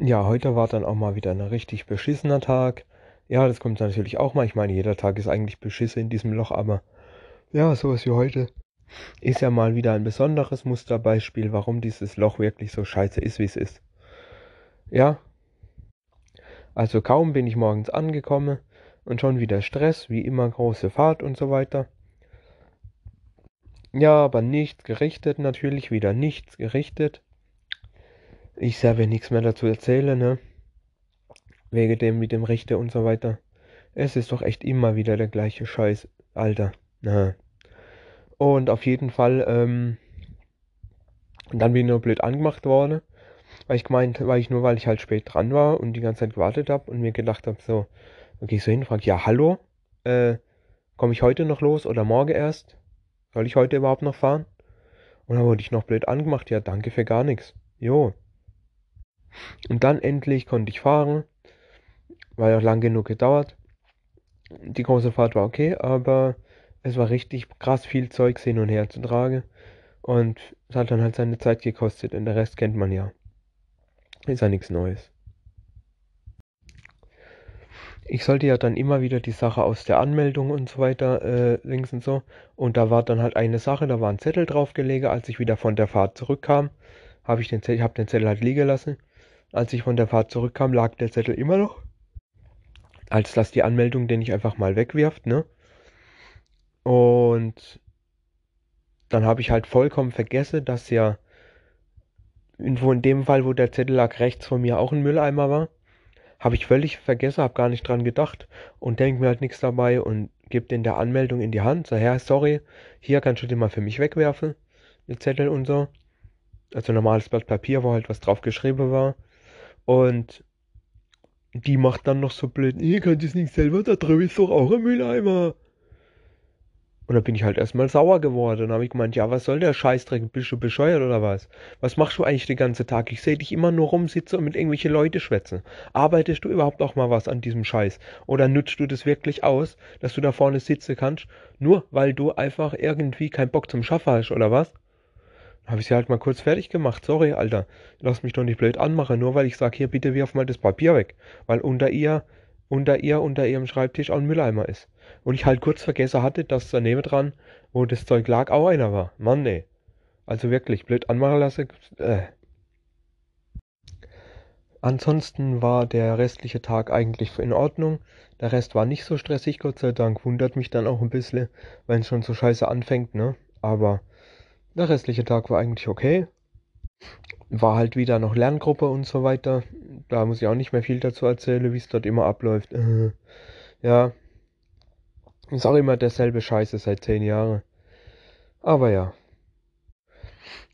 Ja, heute war dann auch mal wieder ein richtig beschissener Tag. Ja, das kommt natürlich auch mal. Ich meine, jeder Tag ist eigentlich beschissen in diesem Loch, aber ja, sowas wie heute ist ja mal wieder ein besonderes Musterbeispiel, warum dieses Loch wirklich so scheiße ist, wie es ist. Ja, also kaum bin ich morgens angekommen und schon wieder Stress, wie immer große Fahrt und so weiter. Ja, aber nichts gerichtet natürlich, wieder nichts gerichtet. Ich selber nichts mehr dazu erzählen, ne? Wegen dem mit dem Richter und so weiter. Es ist doch echt immer wieder der gleiche Scheiß, Alter. Ne? Und auf jeden Fall, ähm, dann bin ich nur blöd angemacht worden, weil ich gemeint, weil ich nur, weil ich halt spät dran war und die ganze Zeit gewartet habe und mir gedacht habe, so, ich so hin, frage, ja, hallo, äh, komme ich heute noch los oder morgen erst? Soll ich heute überhaupt noch fahren? Und dann wurde ich noch blöd angemacht, ja, danke für gar nichts. Jo. Und dann endlich konnte ich fahren, weil auch lang genug gedauert. Die große Fahrt war okay, aber es war richtig krass viel Zeug hin und her zu tragen. Und es hat dann halt seine Zeit gekostet und der Rest kennt man ja. Ist ja nichts Neues. Ich sollte ja dann immer wieder die Sache aus der Anmeldung und so weiter äh, links und so. Und da war dann halt eine Sache, da war ein Zettel draufgelegt, als ich wieder von der Fahrt zurückkam. Habe ich den Zettel, hab den Zettel halt liegen lassen. Als ich von der Fahrt zurückkam, lag der Zettel immer noch. Als das die Anmeldung, den ich einfach mal wegwirft, ne? Und dann habe ich halt vollkommen vergessen, dass ja irgendwo in dem Fall, wo der Zettel lag, rechts von mir auch ein Mülleimer war. Habe ich völlig vergessen, habe gar nicht dran gedacht und denke mir halt nichts dabei und gebe den der Anmeldung in die Hand. So, Herr, sorry, hier kannst du den mal für mich wegwerfen, den Zettel und so. Also normales Blatt Papier, wo halt was drauf geschrieben war. Und die macht dann noch so blöd, ihr könnt es nicht selber, da drüben ist doch auch ein Mülleimer. Und da bin ich halt erstmal sauer geworden. Und habe ich gemeint, ja, was soll der Scheißdreck? Bist du bescheuert oder was? Was machst du eigentlich den ganzen Tag? Ich sehe dich immer nur rumsitzen und mit irgendwelchen Leute schwätzen. Arbeitest du überhaupt auch mal was an diesem Scheiß? Oder nutzt du das wirklich aus, dass du da vorne sitzen kannst, nur weil du einfach irgendwie keinen Bock zum Schaffen hast oder was? Habe ich sie halt mal kurz fertig gemacht. Sorry, Alter. Lass mich doch nicht blöd anmachen, nur weil ich sage, hier, bitte wirf mal das Papier weg. Weil unter ihr, unter ihr, unter ihrem Schreibtisch auch ein Mülleimer ist. Und ich halt kurz vergessen hatte, dass daneben dran, wo das Zeug lag, auch einer war. Mann, nee. Also wirklich, blöd anmachen lassen. Äh. Ansonsten war der restliche Tag eigentlich in Ordnung. Der Rest war nicht so stressig, Gott sei Dank. Wundert mich dann auch ein bisschen, wenn es schon so scheiße anfängt, ne? Aber der restliche Tag war eigentlich okay. War halt wieder noch Lerngruppe und so weiter. Da muss ich auch nicht mehr viel dazu erzählen, wie es dort immer abläuft. Ja. Ist auch immer derselbe Scheiße seit zehn Jahren. Aber ja.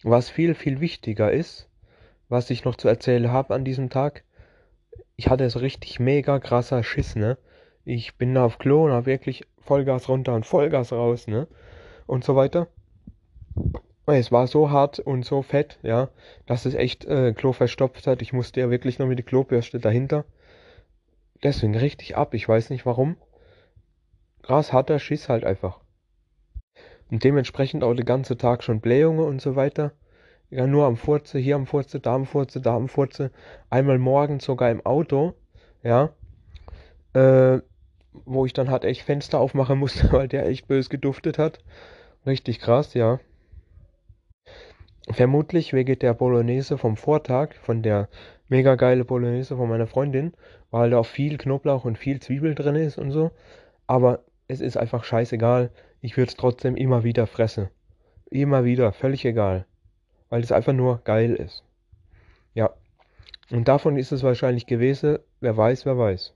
Was viel, viel wichtiger ist, was ich noch zu erzählen habe an diesem Tag, ich hatte so richtig mega krasser Schiss, ne? Ich bin da auf Klo und hab wirklich Vollgas runter und Vollgas raus, ne? Und so weiter. Es war so hart und so fett, ja, dass es echt äh, Klo verstopft hat. Ich musste ja wirklich noch mit der Klobürste dahinter. Deswegen richtig ab. Ich weiß nicht warum. Krass harter Schiss halt einfach. Und dementsprechend auch den ganzen Tag schon Blähungen und so weiter. Ja, nur am Furze, hier am Furze, da am Furze, da am Furze. Einmal morgens sogar im Auto, ja. Äh, wo ich dann halt echt Fenster aufmachen musste, weil der echt bös geduftet hat. Richtig krass, ja. Vermutlich wegen der Bolognese vom Vortag, von der mega geile Bolognese von meiner Freundin, weil da auch viel Knoblauch und viel Zwiebel drin ist und so. Aber es ist einfach scheißegal. Ich würde es trotzdem immer wieder fressen. Immer wieder, völlig egal. Weil es einfach nur geil ist. Ja. Und davon ist es wahrscheinlich gewesen. Wer weiß, wer weiß.